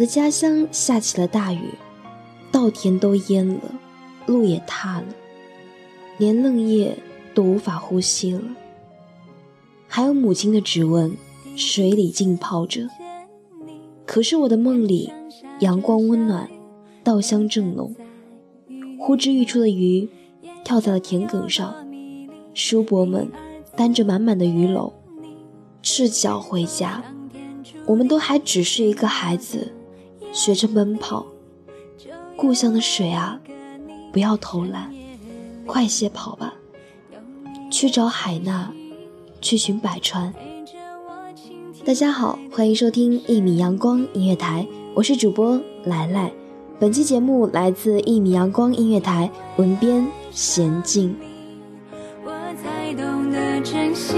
我的家乡下起了大雨，稻田都淹了，路也塌了，连嫩叶都无法呼吸了。还有母亲的指纹，水里浸泡着。可是我的梦里，阳光温暖，稻香正浓。呼之欲出的鱼，跳在了田埂上。叔伯们担着满满的鱼篓，赤脚回家。我们都还只是一个孩子。学着奔跑，故乡的水啊，不要偷懒，快些跑吧，去找海娜，去寻百川。大家好，欢迎收听一米阳光音乐台，我是主播来来。本期节目来自一米阳光音乐台，文编娴静。我才懂得珍惜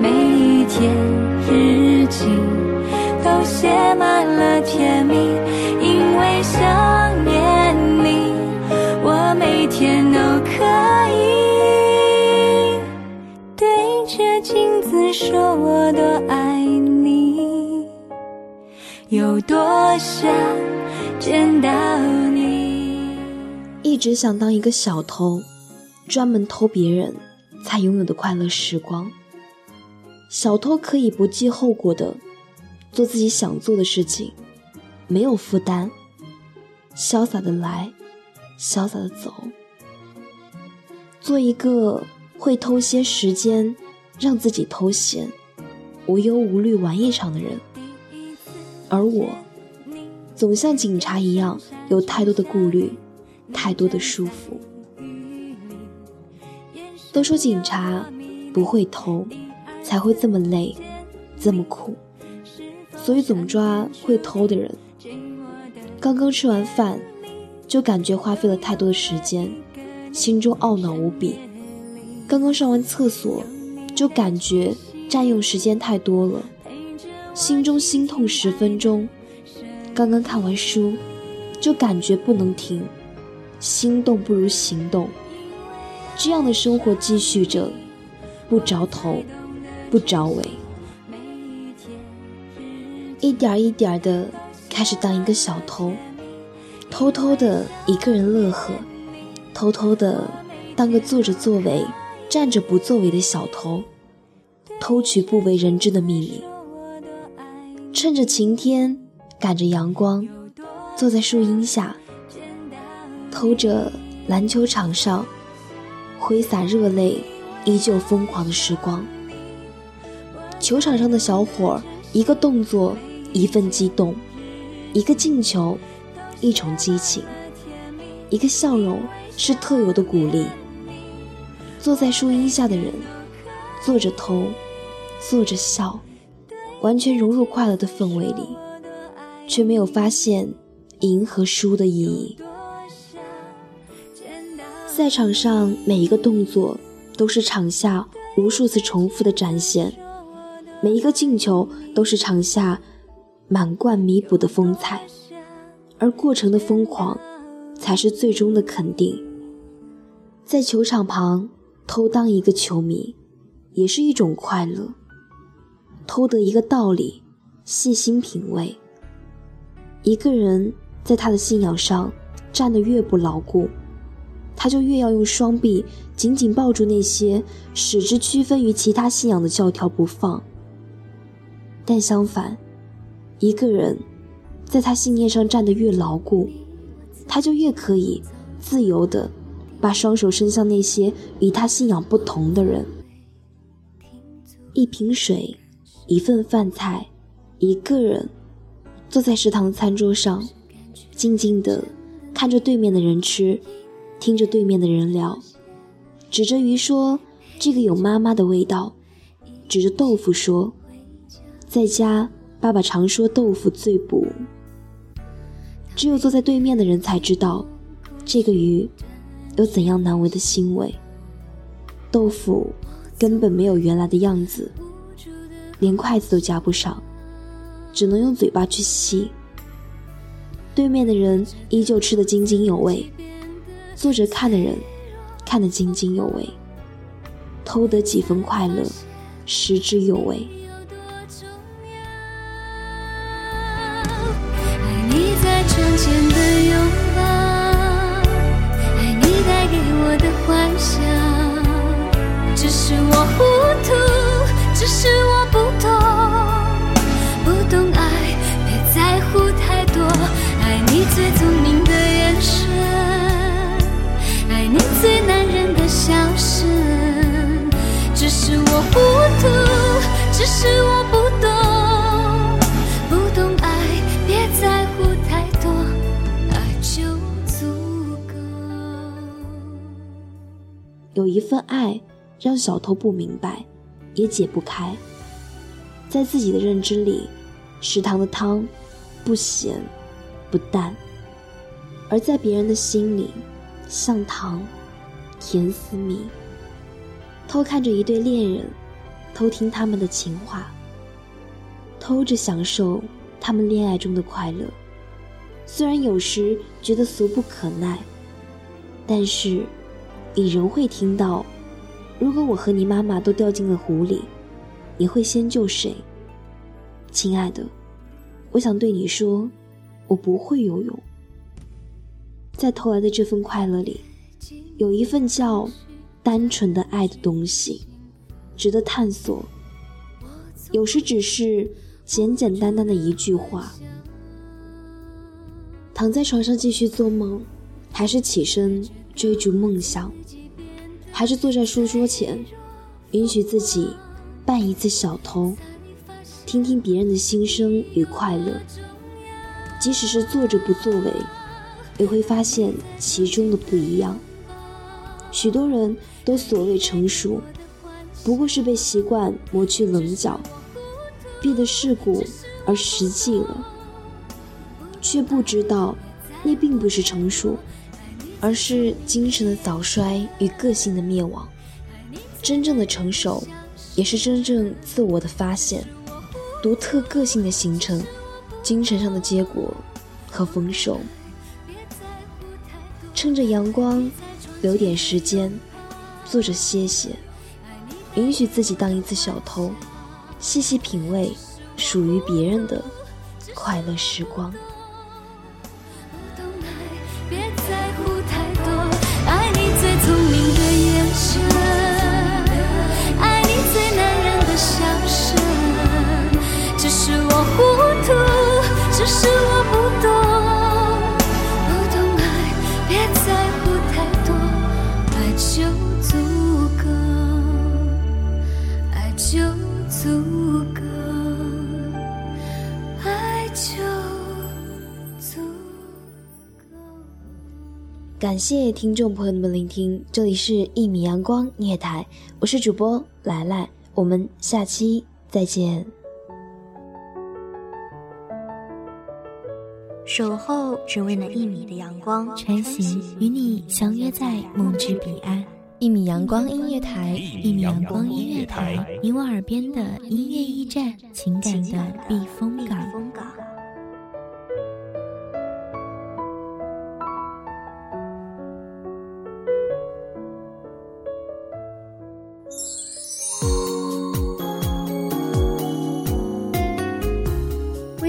每一天日记。都写满了甜蜜，每天都可以对着镜子说我多爱你，有多想见到你。一直想当一个小偷，专门偷别人才拥有的快乐时光。小偷可以不计后果的。做自己想做的事情，没有负担，潇洒的来，潇洒的走。做一个会偷些时间，让自己偷闲，无忧无虑玩一场的人。而我，总像警察一样，有太多的顾虑，太多的束缚。都说警察不会偷，才会这么累，这么苦。所以总抓会偷的人。刚刚吃完饭，就感觉花费了太多的时间，心中懊恼无比。刚刚上完厕所，就感觉占用时间太多了，心中心痛十分钟。刚刚看完书，就感觉不能停，心动不如行动。这样的生活继续着，不着头，不着尾。一点一点的开始当一个小偷，偷偷的一个人乐呵，偷偷的当个坐着作为、站着不作为的小偷，偷取不为人知的秘密。趁着晴天，赶着阳光，坐在树荫下，偷着篮球场上挥洒热泪依旧疯狂的时光。球场上的小伙儿，一个动作。一份激动，一个进球，一种激情，一个笑容是特有的鼓励。坐在树荫下的人，坐着偷，坐着笑，完全融入快乐的氛围里，却没有发现赢和输的意义。赛场上每一个动作都是场下无数次重复的展现，每一个进球都是场下。满贯弥补的风采，而过程的疯狂，才是最终的肯定。在球场旁偷当一个球迷，也是一种快乐。偷得一个道理，细心品味。一个人在他的信仰上站得越不牢固，他就越要用双臂紧紧抱住那些使之区分于其他信仰的教条不放。但相反，一个人在他信念上站得越牢固，他就越可以自由地把双手伸向那些与他信仰不同的人。一瓶水，一份饭菜，一个人坐在食堂餐桌上，静静地看着对面的人吃，听着对面的人聊，指着鱼说：“这个有妈妈的味道。”指着豆腐说。在家，爸爸常说豆腐最补。只有坐在对面的人才知道，这个鱼有怎样难为的腥味。豆腐根本没有原来的样子，连筷子都夹不上，只能用嘴巴去吸。对面的人依旧吃得津津有味，坐着看的人看得津津有味，偷得几分快乐，食之有味。想。只是我糊涂，只是我不懂，不懂爱，别在乎太多。爱你最聪明的眼神，爱你最男人的笑声。只是我糊涂，只是我不有一份爱，让小偷不明白，也解不开。在自己的认知里，食堂的汤不咸不淡；而在别人的心里，像糖，甜似蜜。偷看着一对恋人，偷听他们的情话，偷着享受他们恋爱中的快乐。虽然有时觉得俗不可耐，但是。你仍会听到，如果我和你妈妈都掉进了湖里，你会先救谁？亲爱的，我想对你说，我不会游泳。在偷来的这份快乐里，有一份叫单纯的爱的东西，值得探索。有时只是简简单单的一句话。躺在床上继续做梦，还是起身？追逐梦想，还是坐在书桌前，允许自己扮一次小偷，听听别人的心声与快乐。即使是坐着不作为，也会发现其中的不一样。许多人都所谓成熟，不过是被习惯磨去棱角，变得世故而实际了，却不知道那并不是成熟。而是精神的早衰与个性的灭亡。真正的成熟，也是真正自我的发现，独特个性的形成，精神上的结果和丰收。趁着阳光，留点时间，坐着歇歇，允许自己当一次小偷，细细品味属于别人的快乐时光。感谢听众朋友们聆听，这里是《一米阳光音乐台》，我是主播来来，我们下期再见。守候只为那一米的阳光，穿行与你相约在梦之彼岸。一米阳光音乐台，一米阳光音乐台，你我耳边的音乐驿站，情感的避风港。